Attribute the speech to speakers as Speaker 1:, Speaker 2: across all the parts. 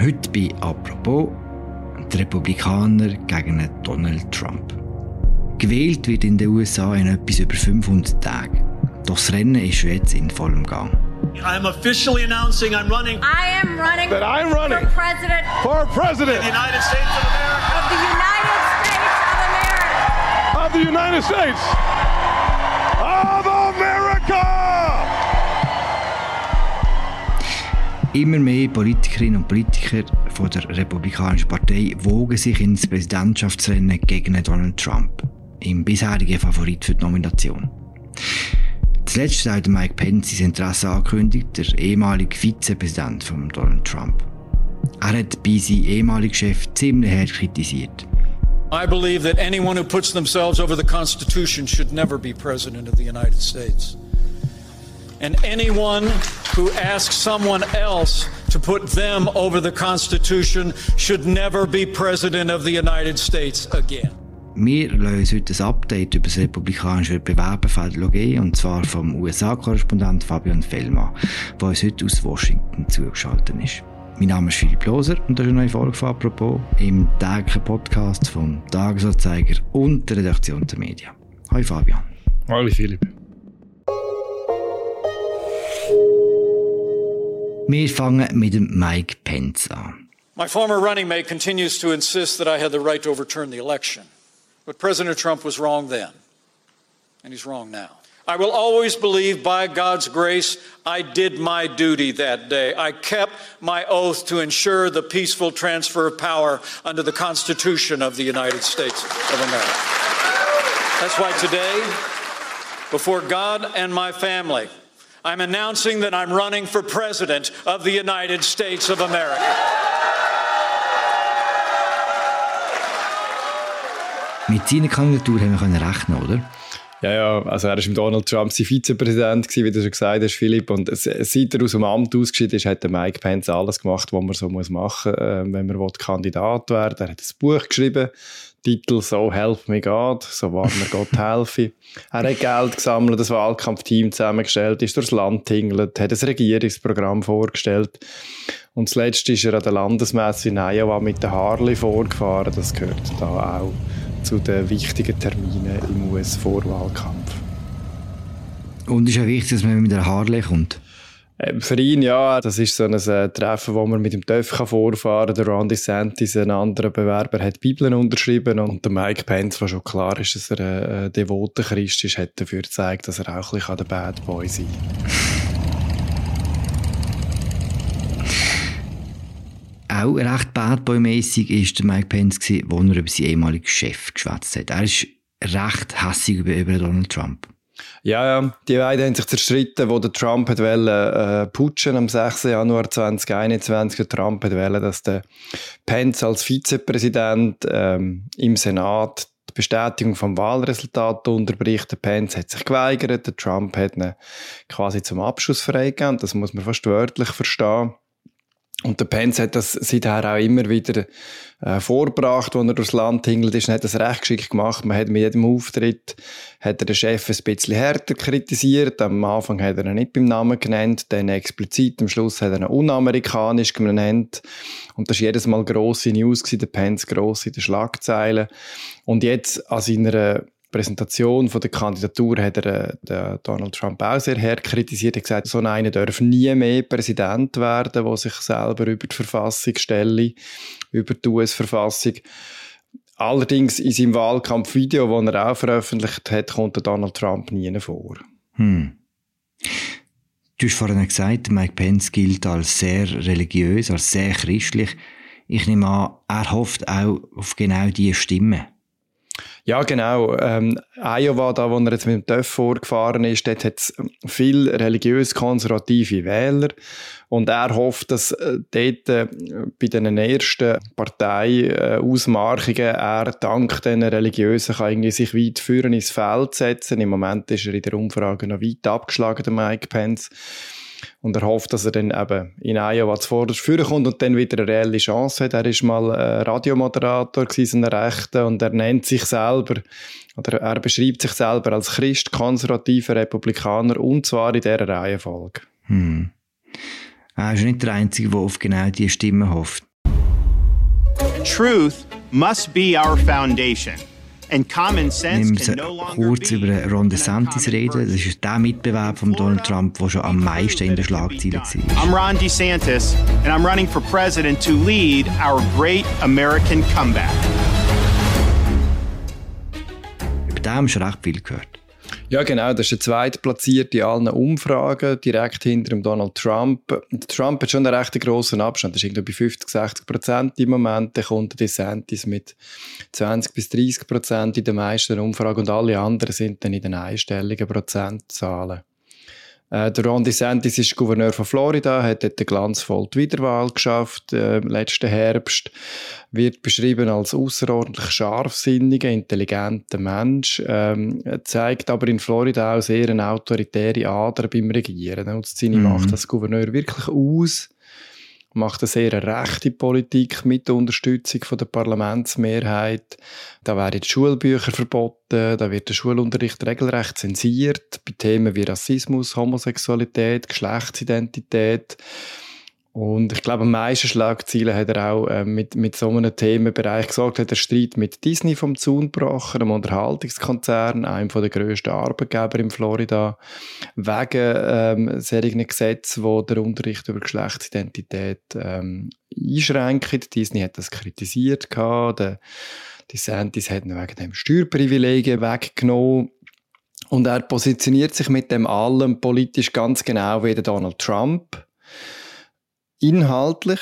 Speaker 1: Heute bei Apropos die Republikaner gegen Donald Trump. Gewählt wird in den USA in etwas über 500 Tagen. Doch das Rennen ist jetzt in vollem Gang.
Speaker 2: I am officially announcing I'm running
Speaker 3: I am running
Speaker 4: that I'm running
Speaker 3: for president
Speaker 4: for president
Speaker 2: the United States of America.
Speaker 3: of the United States of America.
Speaker 4: of the United States
Speaker 1: Immer mehr Politikerinnen und Politiker von der Republikanischen Partei wogen sich ins Präsidentschaftsrennen gegen Donald Trump, im bisherigen Favorit für die Nomination. Zuletzt hat Mike Pence sein Interesse angekündigt, der ehemalige Vizepräsident von Donald Trump. Er hat bei seinem ehemaligen Chef ziemlich hart kritisiert.
Speaker 5: I believe that anyone who puts themselves over the Constitution should never be President of the United States. And anyone who asks someone else to put them over the Constitution should never be President of the United States again.
Speaker 1: Wir lassen heute ein Update über das republikanische Bewerberfeld geben, und zwar vom USA-Korrespondent Fabian Fellmann, der uns heute aus Washington zugeschaltet ist. Mein Name ist Philipp Loser und das ist eine neue Folge von «Apropos» im täglichen Podcast vom Tagesanzeiger und der Redaktion der Medien. Hi Fabian.
Speaker 6: Hallo Philipp.
Speaker 1: Wir fangen mit dem Mike Pence an.
Speaker 5: My former running mate continues to insist that I had the right to overturn the election. But President Trump was wrong then, and he's wrong now. I will always believe by God's grace I did my duty that day. I kept my oath to ensure the peaceful transfer of power under the Constitution of the United States of America. That's why today, before God and my family, I'm announcing that I'm running for President of the United States of America.
Speaker 1: Mit seiner Kandidatur haben wir können rechnen, oder?
Speaker 6: Ja, ja, also er war im Donald Trump sein Vizepräsident, gewesen, wie du schon gesagt hast, Philipp. Und es- seit er aus dem Amt ausgeschieden ist, hat der Mike Pence alles gemacht, was man so muss machen muss, äh, wenn man Kandidat werden will. Er hat ein Buch geschrieben, Titel «So help me God», «So wahr mir Gott helfe». Er hat Geld gesammelt, das Wahlkampfteam zusammengestellt, ist durchs Land tingelt, hat ein Regierungsprogramm vorgestellt. Und zuletzt ist er an der Landesmesse in Iowa mit der Harley vorgefahren. Das gehört da auch zu den wichtigen Terminen im US-Vorwahlkampf.
Speaker 1: Und ist ja wichtig, dass man mit der Harley kommt.
Speaker 6: Ähm, Für ihn ja, das ist so ein äh, Treffen, wo man mit dem TÜV kann vorfahren kann. Der Ron DeSantis, ein anderer Bewerber, hat Bibeln unterschrieben und der Mike Pence, was schon klar ist, dass er ein äh, devoter Christ ist, hat dafür gezeigt, dass er auch ein bisschen der Bad Boy sein
Speaker 1: Auch recht badboy-mässig war der Mike Pence, gewesen, wo er über seinen ehemaligen Chef geschwätzt hat. Er ist recht hässig über, über Donald Trump.
Speaker 6: Ja, ja, die beiden haben sich zerstritten, wo der Trump hat wollen, äh, putschen am 6. Januar 2021. Der Trump hat wollen, dass der Pence als Vizepräsident ähm, im Senat die Bestätigung vom Wahlresultat unterbricht. Der Pence hat sich geweigert, der Trump hat ihn quasi zum Abschluss freigegeben. Das muss man fast wörtlich verstehen. Und der Pence hat das seither auch immer wieder äh, vorgebracht, als er durchs Land hingelt ist, und hat das recht geschickt gemacht. Man hat mit jedem Auftritt hat er den Chef ein bisschen härter kritisiert. Am Anfang hat er ihn nicht beim Namen genannt, dann explizit. Am Schluss hat er ihn unamerikanisch genannt. Und das war jedes Mal grosse News, gewesen, der Pence gross in den Schlagzeilen. Und jetzt an seiner Präsentation von der Kandidatur hat er äh, Donald Trump auch sehr hart kritisiert. Er hat gesagt, so einer darf nie mehr Präsident werden, der sich selber über die Verfassung stelle, über die US-Verfassung. Allerdings in seinem Wahlkampfvideo, das er auch veröffentlicht hat, kommt Donald Trump nie vor.
Speaker 1: Hm. Du hast vorhin gesagt, Mike Pence gilt als sehr religiös, als sehr christlich. Ich nehme an, er hofft auch auf genau diese Stimme.
Speaker 6: Ja, genau. Ähm, Iowa, da wo er jetzt mit dem TÜV vorgefahren ist, dort hat es viel religiös-konservative Wähler. Und er hofft, dass äh, dort äh, bei den ersten Partei-Ausmarchungen er dank diesen Religiösen kann irgendwie sich weit führen ins Feld setzen. Im Moment ist er in der Umfrage noch weit abgeschlagen, der Mike Pence. Und er hofft, dass er dann eben in Iowa zuvorderst führen kommt und dann wieder eine reelle Chance hat. Er ist mal äh, Radiomoderator gewesen, ein Rechter, und er nennt sich selber, oder er beschreibt sich selber als Christ, konservativer Republikaner und zwar in dieser Reihenfolge.
Speaker 1: Hm. Er ist nicht der Einzige, der auf genau diese Stimme hofft.
Speaker 7: truth must be our foundation. No longer
Speaker 1: kurz
Speaker 7: be
Speaker 1: über Ron
Speaker 7: an
Speaker 1: DeSantis reden. Das ist der Mitbewerber von Donald Trump, der schon am meisten in den Schlagzeilen war.
Speaker 7: I'm Ron DeSantis, and I'm running for president to lead our great American comeback.
Speaker 1: Über wir schon recht viel gehört.
Speaker 6: Ja, genau. Das ist der zweitplatzierte in allen Umfragen, direkt hinter dem Donald Trump. Trump hat schon einen recht grossen Abstand. Das ist irgendwie bei 50, 60 Prozent im Moment. Dann kommt der DeSantis mit 20 bis 30 Prozent in den meisten Umfragen und alle anderen sind dann in den einstelligen Prozentzahlen. Äh, der Ron DeSantis ist Gouverneur von Florida, hat dort eine glanzvolle Wiederwahl geschafft äh, letzten Herbst, wird beschrieben als außerordentlich scharfsinniger, intelligenter Mensch, ähm, zeigt aber in Florida auch sehr eine autoritäre Ader beim Regieren. Nutzt seine
Speaker 1: Mhm.
Speaker 6: Macht als Gouverneur wirklich aus, macht eine sehr rechte Politik mit der Unterstützung von der Parlamentsmehrheit. Da werden die Schulbücher verboten, da wird der Schulunterricht regelrecht zensiert bei Themen wie Rassismus, Homosexualität, Geschlechtsidentität. Und ich glaube, am meisten Schlagzeilen hat er auch äh, mit, mit so einem Themenbereich gesagt, hat der Streit mit Disney vom Zaun gebrochen, einem Unterhaltungskonzern, einem der grössten Arbeitgeber in Florida, wegen ähm, solchen Gesetzen, die den Unterricht über Geschlechtsidentität ähm, einschränken. Disney hat das kritisiert. gehabt. Der DeSantis hat ihn wegen dem Steuerprivilegien weggenommen. Und er positioniert sich mit dem allem politisch ganz genau wie der Donald Trump inhaltlich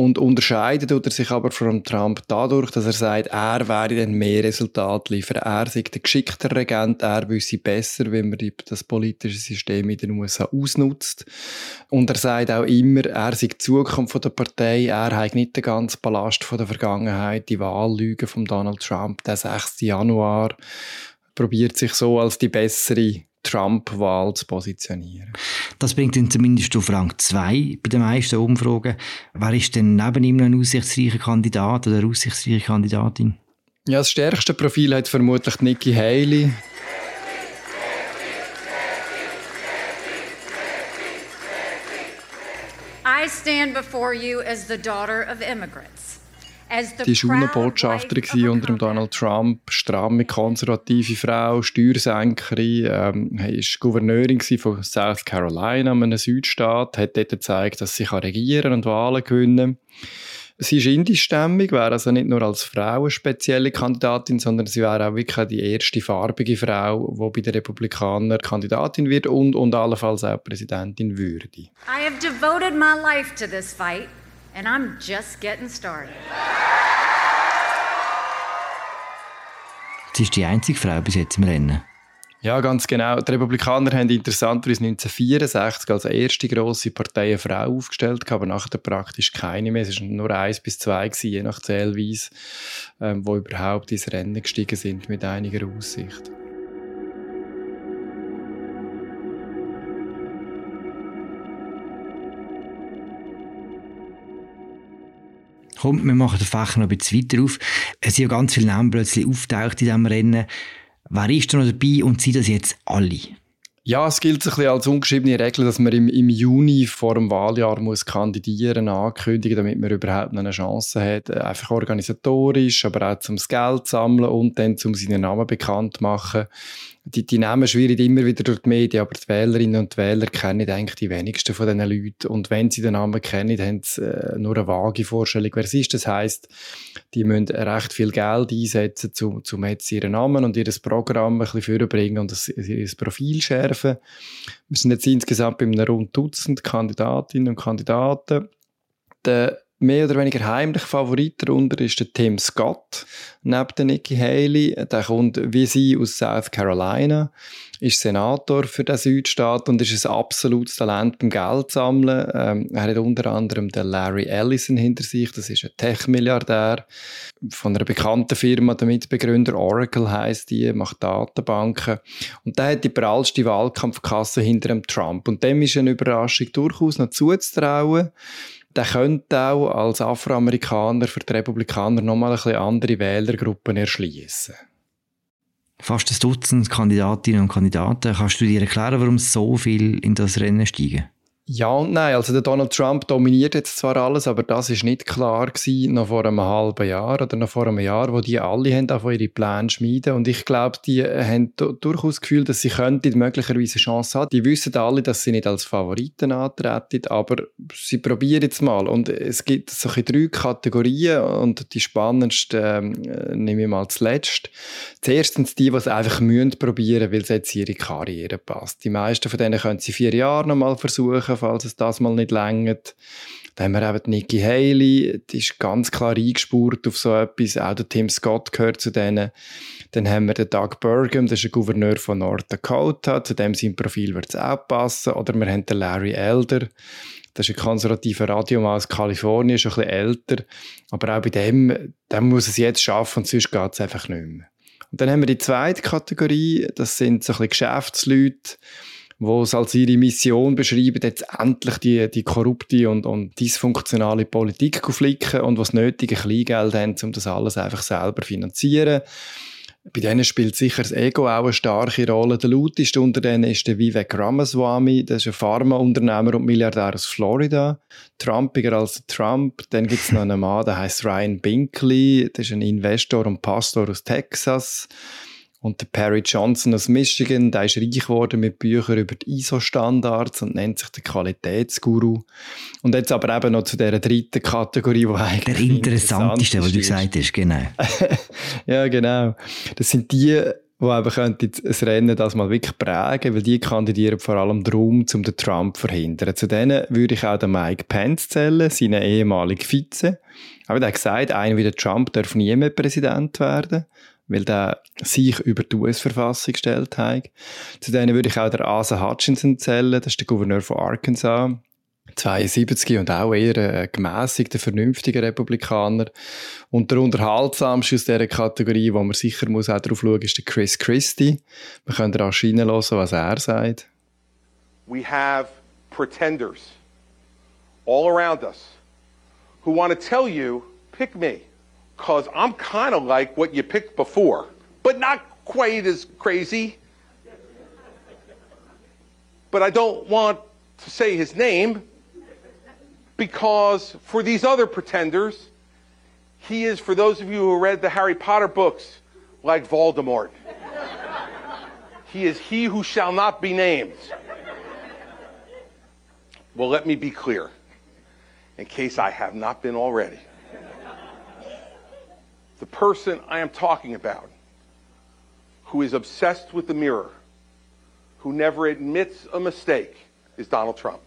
Speaker 6: und unterscheidet tut er sich aber von Trump dadurch, dass er sagt, er werde dann mehr Resultate liefern. Er sei der geschicktere Regent, er wüsste besser, wie man das politische System in den USA ausnutzt. Und er sagt auch immer, er sei die Zukunft von der Partei, er hat nicht den ganzen Ballast von der Vergangenheit, die Wahllüge von Donald Trump, der 6. Januar, probiert sich so als die bessere Trump-Wahl zu positionieren.
Speaker 1: Das bringt ihn zumindest auf Rang 2 bei den meisten Umfragen. Wer ist denn neben ihm noch ein aussichtsreicher Kandidat oder eine aussichtsreiche Kandidatin?
Speaker 6: Ja, das stärkste Profil hat vermutlich Nikki Haley.
Speaker 3: I stand before you as the daughter of immigrants.
Speaker 6: Die
Speaker 3: of a
Speaker 6: unter Donald Trump, stramme konservative Frau, Steuersenkerin, ähm, ist Gouverneurin von South Carolina, einem Südstaat, hat dort gezeigt, dass sie kann regieren und Wahlen gewinnen Sie ist indischstämmig, wäre also nicht nur als Frau eine spezielle Kandidatin, sondern sie wäre auch wirklich die erste farbige Frau, die bei den Republikanern Kandidatin wird und, und allenfalls auch Präsidentin würde.
Speaker 3: I have devoted my life to this fight, and I'm just getting started.
Speaker 1: Sie ist die einzige Frau bis jetzt im Rennen.
Speaker 6: Ja, ganz genau. Die Republikaner haben interessanterweise 1964 als erste grosse Partei eine Frau aufgestellt, aber nachher praktisch keine mehr. Es waren nur eins bis zwei, gewesen, je nach Zählweise, ähm, wo überhaupt ins Rennen gestiegen sind mit einiger Aussicht.
Speaker 1: Kommt, wir machen den Fächer noch ein bisschen weiter auf. Es sind ja ganz viele Namen plötzlich auftaucht in diesem Rennen. Wer ist da noch dabei und sind das jetzt alle?
Speaker 6: Ja, es gilt ein bisschen als ungeschriebene Regel, dass man im, im Juni vor dem Wahljahr muss kandidieren, ankündigen, damit man überhaupt eine Chance hat. Äh, Einfach organisatorisch, aber auch zum Geld sammeln und dann zum seinen Namen bekannt machen. Die, die Namen schwirren immer wieder durch die Medien, aber die Wählerinnen und Wähler kennen eigentlich die wenigsten von diesen Leuten. Und wenn sie den Namen kennen, haben sie äh, nur eine vage Vorstellung, wer es ist. Das heisst, die müssen recht viel Geld einsetzen, um, um jetzt ihren Namen und ihr Programm ein bisschen vorbringen und ihr Profil schärfen. Wir sind jetzt insgesamt bei einem rund Dutzend Kandidatinnen und Kandidaten. Der mehr oder weniger heimlich Favorit darunter ist der Tim Scott, neben der Nikki Haley. Der kommt wie sie aus South Carolina, ist Senator für den Südstaat und ist ein absolutes Talent beim Geld sammeln. Ähm, er hat unter anderem den Larry Ellison hinter sich, das ist ein Tech-Milliardär von einer bekannten Firma, der Mitbegründer Oracle heißt die, macht Datenbanken. Und der hat die prallste Wahlkampfkasse hinter dem Trump. Und dem ist eine Überraschung durchaus noch zuzutrauen der könnte auch als Afroamerikaner für die Republikaner nochmal ein bisschen andere Wählergruppen erschließen.
Speaker 1: Fast ein Dutzend Kandidatinnen und Kandidaten. Kannst du dir erklären, warum so viel in das Rennen steigen?
Speaker 6: Ja und nein. Also der Donald Trump dominiert jetzt zwar alles, aber das ist nicht klar gewesen, noch vor einem halben Jahr oder noch vor einem Jahr, wo die alle haben auch ihre Pläne schmieden und ich glaube, die haben durchaus das Gefühl, dass sie könnten möglicherweise eine Chance haben. Die wissen alle, dass sie nicht als Favoriten antreten, aber sie probieren jetzt mal und es gibt solche drei Kategorien und die spannendste äh, nehme ich mal zuletzt. Zuerstens die, die es einfach müssen probieren, weil es jetzt ihre Karriere passt. Die meisten von denen können sie vier Jahre noch mal versuchen falls es das mal nicht längert. Dann haben wir eben Nikki Haley, die ist ganz klar eingespurt auf so etwas. Auch der Tim Scott gehört zu denen. Dann haben wir den Doug Burgum, das ist ein Gouverneur von North Dakota. Zu dem sein Profil wird es auch passen. Oder wir haben den Larry Elder. Das ist ein konservativer Radiomann aus Kalifornien, ist ein bisschen älter. Aber auch bei dem, dem muss es jetzt schaffen und sonst geht es einfach nicht mehr. Und dann haben wir die zweite Kategorie, das sind so ein bisschen Geschäftsleute, wo es als ihre Mission beschreiben, jetzt endlich die, die korrupte und, und dysfunktionale Politik zu flicken und was nötige Kleingeld haben, um das alles einfach selber zu finanzieren. Bei denen spielt sicher das Ego auch eine starke Rolle. Der lauteste unter denen ist der Vivek Ramaswamy. Das ist ein Pharmaunternehmer und Milliardär aus Florida. Trumpiger als Trump. Dann gibt es noch einen Mann, der heißt Ryan Binkley. Das ist ein Investor und Pastor aus Texas. Und der Perry Johnson aus Michigan, der ist reich geworden mit Büchern über die ISO-Standards und nennt sich der Qualitätsguru. Und jetzt aber eben noch zu dieser dritten Kategorie, wo eigentlich
Speaker 1: Der interessanteste, was du gesagt hast, genau.
Speaker 6: ja, genau. Das sind die, die eben könnten das Rennen das mal wirklich prägen, weil die kandidieren vor allem darum, um den Trump zu verhindern. Zu denen würde ich auch den Mike Pence zählen, seinen ehemaligen Vize. Aber der hat gesagt, einer wie der Trump darf nie mehr Präsident werden weil der sich über die US-Verfassung gestellt hat. Zu denen würde ich auch der Asa Hutchinson zählen, das ist der Gouverneur von Arkansas. 72 und auch eher ein gemäßigter, vernünftiger Republikaner. Und der unterhaltsamste aus dieser Kategorie, wo man sicher muss auch darauf schauen muss, ist der Chris Christie. Wir können da hören, was er sagt.
Speaker 8: We have pretenders all around us who want to tell you, pick me. Because I'm kind of like what you picked before, but not quite as crazy. But I don't want to say his name because for these other pretenders, he is, for those of you who read the Harry Potter books, like Voldemort. he is he who shall not be named. Well, let me be clear, in case I have not been already. The person I am talking about, who is obsessed with the mirror, who never admits a mistake, is Donald Trump.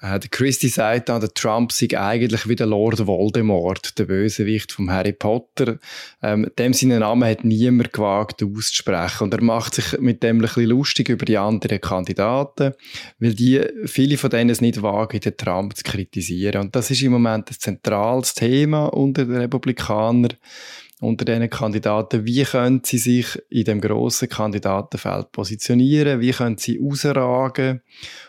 Speaker 6: Der Christie sagt dann, der Trump sei eigentlich wie der Lord Voldemort, der Bösewicht vom Harry Potter. Ähm, dem seinen Namen hat niemand gewagt auszusprechen. Und er macht sich mit dem ein bisschen lustig über die anderen Kandidaten, weil die, viele von denen es nicht wagen, den Trump zu kritisieren. Und das ist im Moment ein zentrales Thema unter den Republikanern unter diesen Kandidaten, wie können sie sich in dem grossen Kandidatenfeld positionieren, wie können sie rausragen,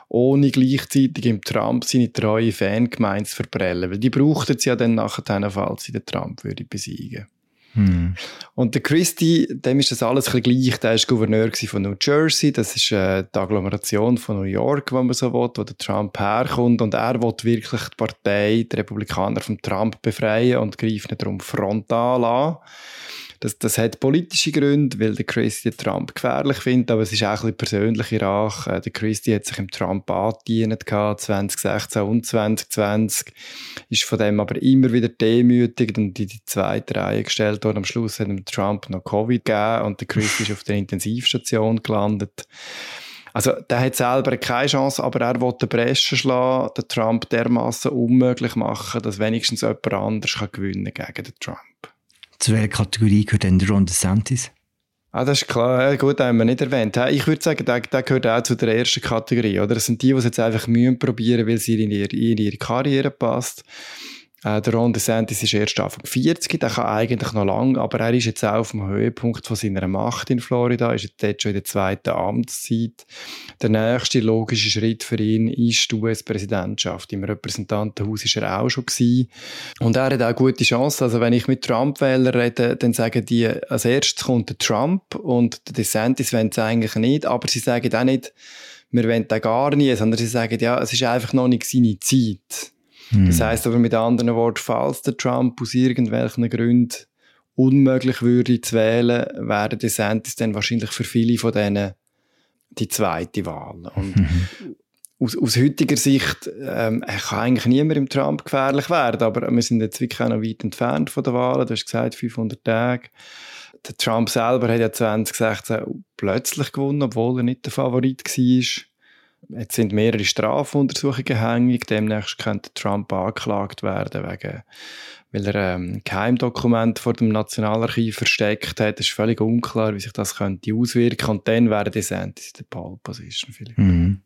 Speaker 6: ohne gleichzeitig im Trump seine treue Fangemeinde zu verprellen, weil die brauchten sie ja dann nachher, falls sie den Trump würde besiegen hm. Und der Christie, dem ist das alles ein bisschen gleich. Der war Gouverneur von New Jersey. Das ist äh, die Agglomeration von New York, wenn man so will, wo der Trump herkommt. Und er will wirklich die Partei, die Republikaner vom Trump befreien und greift nicht darum frontal an. Das, das hat politische Gründe, weil der Christie Trump gefährlich findet, aber es ist auch ein bisschen persönliche Rache. Äh, der Christie hat sich im Trump angedient 2016 und 2020, ist von dem aber immer wieder demütigt und in die zweite Reihe gestellt worden. Am Schluss hat ihm Trump noch Covid gegeben und der Christie ist auf der Intensivstation gelandet. Also, der hat selber keine Chance, aber er will den Bresche schlagen, den Trump dermaßen unmöglich machen, dass wenigstens jemand anders kann gewinnen gegen den Trump.
Speaker 1: Zu welcher Kategorie gehört denn Ron DeSantis?
Speaker 6: Ah, das ist klar. Ja, gut, haben wir nicht erwähnt. Ich würde sagen, der, der gehört auch zu der ersten Kategorie. Oder? Das sind die, die es jetzt einfach mühen probieren, weil sie in ihre, in ihre Karriere passt. Äh, der Ron DeSantis ist erst Anfang 40, der kann eigentlich noch lang, aber er ist jetzt auch auf dem Höhepunkt von seiner Macht in Florida, ist jetzt schon in der zweiten Amtszeit. Der nächste logische Schritt für ihn ist die US-Präsidentschaft. Im Repräsentantenhaus ist er auch schon gewesen. Und er hat auch gute Chancen. Also wenn ich mit Trump-Wählern rede, dann sagen die, als erstes kommt der Trump und der DeSantis wollen es eigentlich nicht, aber sie sagen auch nicht, wir wollen da gar nie, sondern sie sagen, ja, es ist einfach noch nicht seine Zeit. Mhm. Das heißt aber mit anderen Worten, falls der Trump aus irgendwelchen Gründen unmöglich würde zu wählen, wäre DeSantis dann wahrscheinlich für viele von denen die zweite Wahl. Und mhm. aus, aus heutiger Sicht ähm, kann eigentlich niemand im Trump gefährlich werden, aber wir sind jetzt wirklich auch noch weit entfernt von der Wahl. Du hast gesagt, 500 Tage. Der Trump selber hat ja 2016 plötzlich gewonnen, obwohl er nicht der Favorit war. Jetzt sind mehrere Strafuntersuchungen hängig. Demnächst könnte Trump angeklagt werden, wegen, weil er ähm, Geheimdokument vor dem Nationalarchiv versteckt hat. Es ist völlig unklar, wie sich das könnte auswirken. Und dann wäre DeSantis in der Pole Position vielleicht.
Speaker 1: Mhm.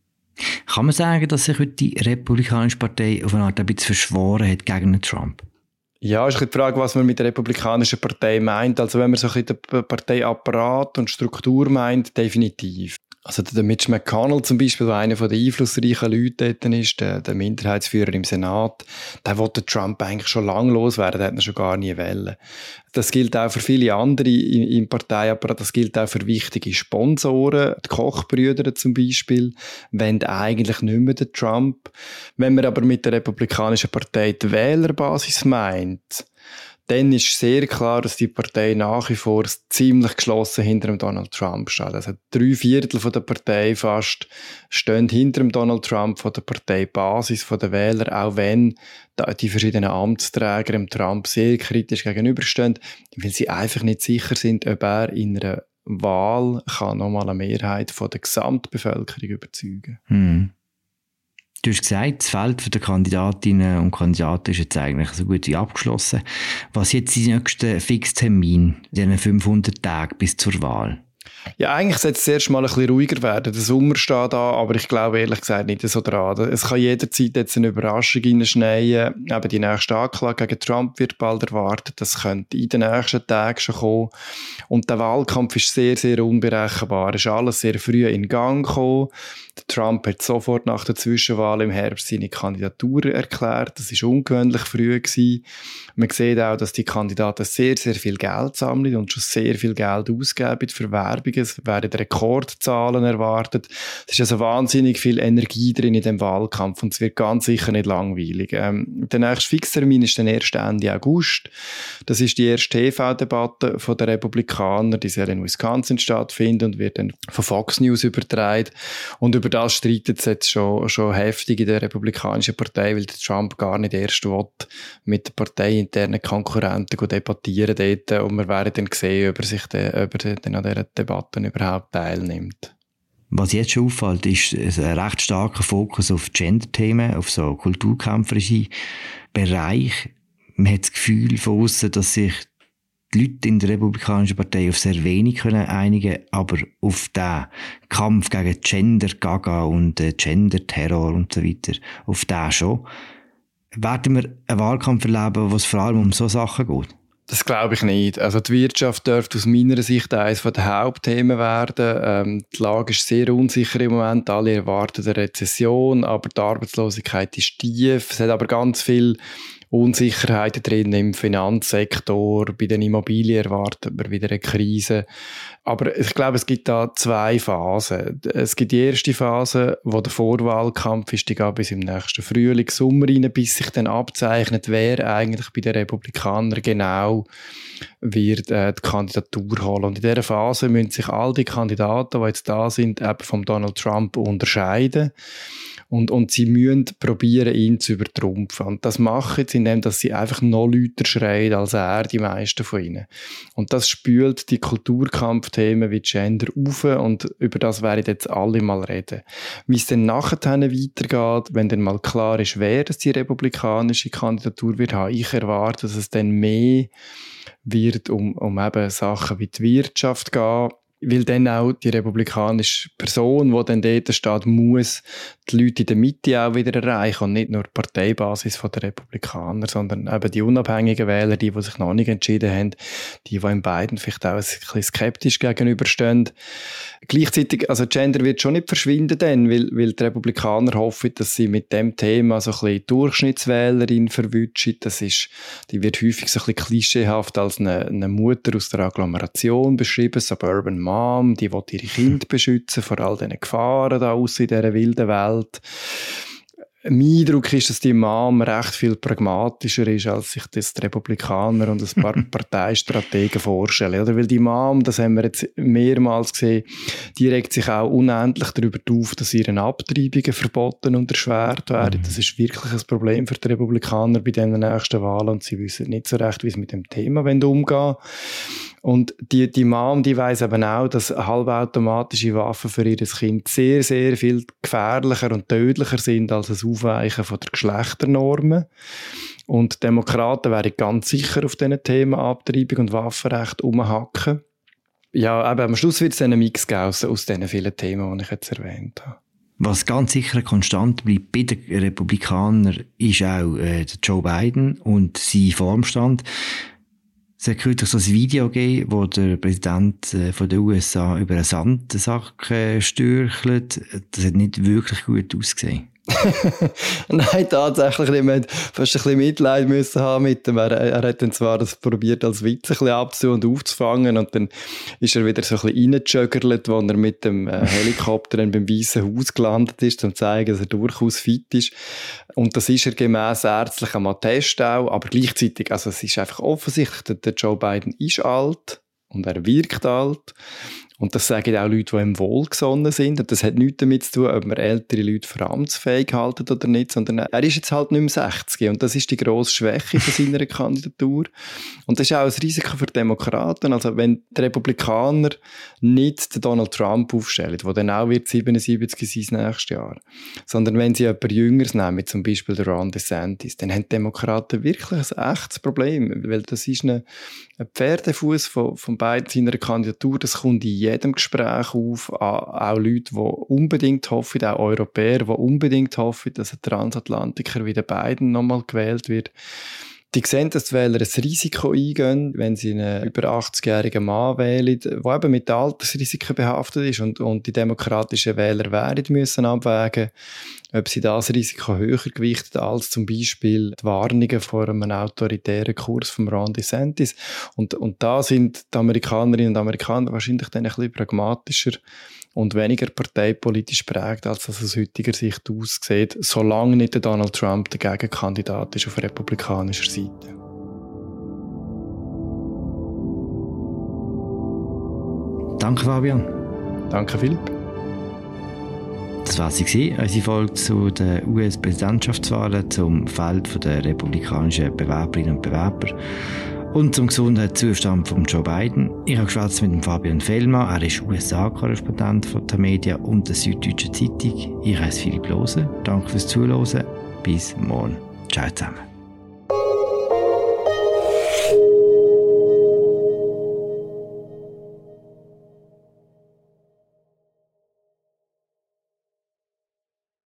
Speaker 1: Kann man sagen, dass sich heute die Republikanische Partei auf eine Art ein bisschen verschworen hat gegen Trump?
Speaker 6: Ja, ist die Frage, was man mit der Republikanischen Partei meint. Also wenn man so ein bisschen den Parteiapparat und Struktur meint, definitiv. Also der Mitch McConnell zum Beispiel, der einer der einflussreichen Leute dort ist, der, der Minderheitsführer im Senat, der wollte Trump eigentlich schon lange loswerden, der hat ihn schon gar nie wollen. Das gilt auch für viele andere im, im Parteiapparat, das gilt auch für wichtige Sponsoren, die Kochbrüder zum Beispiel, wenn eigentlich nicht mehr der Trump. Wenn man aber mit der Republikanischen Partei die Wählerbasis meint, dann ist sehr klar, dass die Partei nach wie vor ziemlich geschlossen hinter dem Donald Trump steht. Also drei Viertel von der Partei fast stehen hinter dem Donald Trump von der Parteibasis, von den Wählern, auch wenn die verschiedenen Amtsträger dem Trump sehr kritisch gegenüberstehen, weil sie einfach nicht sicher sind, ob er in einer Wahl kann nochmal eine Mehrheit von der Gesamtbevölkerung überzeugen.
Speaker 1: Hm. Du hast gesagt, das Feld der Kandidatinnen und Kandidaten ist jetzt eigentlich so gut wie abgeschlossen. Was jetzt die nächsten Fixtermin, diesen 500 Tage bis zur Wahl?
Speaker 6: Ja, eigentlich sollte es erst mal ein bisschen ruhiger werden. Der Sommer steht da, aber ich glaube ehrlich gesagt nicht so dran. Es kann jederzeit jetzt eine Überraschung reinschneien. Eben die nächste Anklage gegen Trump wird bald erwartet. Das könnte in den nächsten Tagen schon kommen. Und der Wahlkampf ist sehr, sehr unberechenbar. Es ist alles sehr früh in Gang gekommen. Trump hat sofort nach der Zwischenwahl im Herbst seine Kandidatur erklärt. Das ist ungewöhnlich früh gewesen. Man sieht auch, dass die Kandidaten sehr, sehr viel Geld sammeln und schon sehr viel Geld ausgeben für Werbung. Es werden Rekordzahlen erwartet. Es ist also wahnsinnig viel Energie drin in dem Wahlkampf und es wird ganz sicher nicht langweilig. Ähm, der nächste Fixtermin ist dann erst Ende August. Das ist die erste TV-Debatte der Republikaner, die soll in Wisconsin stattfinden und wird dann von Fox News übertragen. Und über das streitet es jetzt schon, schon heftig in der Republikanischen Partei, weil der Trump gar nicht erst will, mit der parteiinternen Konkurrenten debattieren dort. Und wir werden dann sehen, ob er sich dann, ob er dann an dieser Debatte überhaupt teilnimmt.
Speaker 1: Was jetzt schon auffällt, ist ein recht starker Fokus auf Gender-Themen, auf so kulturkämpferische Bereich. Man hat das Gefühl von außen, dass sich die Leute in der Republikanischen Partei auf sehr wenig können einigen aber auf den Kampf gegen Gender-Gaga und äh, Gender-Terror und so weiter, auf den schon. Werden wir einen Wahlkampf erleben, wo es vor allem um so Sachen geht?
Speaker 6: Das glaube ich nicht. Also die Wirtschaft dürfte aus meiner Sicht eines der Hauptthemen werden. Ähm, die Lage ist sehr unsicher im Moment. Alle erwarten eine Rezession, aber die Arbeitslosigkeit ist tief. Es hat aber ganz viel Unsicherheiten drin im Finanzsektor, bei den Immobilien erwartet man wieder eine Krise. Aber ich glaube, es gibt da zwei Phasen. Es gibt die erste Phase, wo der Vorwahlkampf ist, die geht bis im nächsten Frühling, Sommer rein, bis sich dann abzeichnet, wer eigentlich bei den Republikanern genau wird äh, die Kandidatur holen. Und in dieser Phase müssen sich all die Kandidaten, die jetzt da sind, eben von Donald Trump unterscheiden. Und, und sie müssen probieren, ihn zu übertrumpfen. Und das machen sie, indem dass sie einfach noch lauter schreien als er, die meisten von ihnen. Und das spült die Kulturkampfthemen wie Gender auf und über das werde ich jetzt alle mal reden. Wie es dann nachher weitergeht, wenn dann mal klar ist, wer das die republikanische Kandidatur wird haben, ich erwarte, dass es dann mehr wird um, um eben Sachen wie die Wirtschaft gehen, weil dann auch die republikanische Person, die dann dort steht, muss die Leute in der Mitte auch wieder erreichen und nicht nur die Parteibasis der Republikaner, sondern eben die unabhängigen Wähler, die, die sich noch nicht entschieden haben, die, die in beiden vielleicht auch ein bisschen skeptisch gegenüberstehen. Gleichzeitig, also Gender wird schon nicht verschwinden dann, weil, weil die Republikaner hoffen, dass sie mit dem Thema so ein bisschen Durchschnittswählerin verwutschen. Das ist, die wird häufig so ein bisschen klischeehaft als eine, eine Mutter aus der Agglomeration beschrieben, Suburban Mom Mom, die will ihre Kinder beschützen vor all diesen Gefahren da aus in dieser wilden Welt. Mein Eindruck ist, dass die Mom recht viel pragmatischer ist, als sich das die Republikaner und ein paar Parteistrategen vorstellen. Oder? Weil die Mom, das haben wir jetzt mehrmals gesehen, die regt sich auch unendlich darüber auf, dass ihren Abtreibungen verboten und erschwert werden. Mhm. Das ist wirklich ein Problem für die Republikaner bei den nächsten Wahlen und sie wissen nicht so recht, wie sie mit dem Thema umgehen wollen. Und die, die Mom, die weiss eben auch, dass halbautomatische Waffen für ihr Kind sehr, sehr viel gefährlicher und tödlicher sind als das Aufweichen von der Geschlechternormen. Und Demokraten wären ganz sicher auf diesen Themen Abtreibung und Waffenrecht umhacken. Ja, aber am Schluss wird es einen Mix aus diesen vielen Themen, die ich jetzt erwähnt habe.
Speaker 1: Was ganz sicher konstant bleibt bei den Republikanern, ist auch äh, Joe Biden und sein Formstand. Es hat kürzlich so ein Video gegeben, wo der Präsident äh, von den USA über einen Sandsack äh, stürchelt. Das hat nicht wirklich gut ausgesehen.
Speaker 6: Nein, tatsächlich nicht. Wir fast ein bisschen Mitleid müssen haben mit ihm. Er, er hat dann zwar das probiert, als Witz ein bisschen und aufzufangen und dann ist er wieder so ein bisschen reingejuggert, wo er mit dem äh, Helikopter dann beim Weißen Haus gelandet ist, um zu zeigen, dass er durchaus fit ist. Und das ist er gemäss ärztlichem Attest auch, aber gleichzeitig, also es ist einfach offensichtlich, der Joe Biden ist alt und er wirkt alt und das sagen auch Leute, die ihm wohlgesonnen sind. Und das hat nichts damit zu tun, ob man ältere Leute für amtsfähig halten oder nicht, sondern er ist jetzt halt nicht mehr 60. Und das ist die grosse Schwäche von seiner Kandidatur. Und das ist auch ein Risiko für Demokraten. Also wenn die Republikaner nicht den Donald Trump aufstellen, der dann auch wird 77 sein nächstes Jahr, sondern wenn sie jemand Jüngeres nehmen, zum Beispiel Ron DeSantis, dann haben die Demokraten wirklich ein echtes Problem, weil das ist ein Pferdefuß von, von beiden seiner Kandidatur, das kommt in jedem Gespräch auf, auch Leute, die unbedingt hoffen, auch Europäer, die unbedingt hoffen, dass ein Transatlantiker wie der Biden nochmal gewählt wird. Die sehen, dass die Wähler ein Risiko eingehen, wenn sie einen über 80-jährigen Mann wählen, der eben mit Altersrisiken behaftet ist und, und die demokratischen Wähler werden müssen abwägen, ob sie das Risiko höher gewichten als zum Beispiel die Warnungen vor einem autoritären Kurs von Ron DeSantis. Und, und da sind die Amerikanerinnen und Amerikaner wahrscheinlich dann ein bisschen pragmatischer und weniger parteipolitisch prägt, als das aus heutiger Sicht aussieht, solange nicht der Donald Trump der Gegenkandidat ist auf republikanischer Seite.
Speaker 1: Danke, Fabian.
Speaker 6: Danke, Philipp.
Speaker 1: Das war sie, unsere Folge zu den US-Präsidentschaftswahlen zum Feld der republikanischen Bewerberinnen und Bewerber und zum Gesundheitszustand von Joe Biden. Ich habe geschwätzt mit Fabian Fellmann, er ist USA-Korrespondent von der Media und der Süddeutschen Zeitung. Ich heiße Philipp Lose. Danke fürs Zuhören. Bis morgen. Ciao zusammen.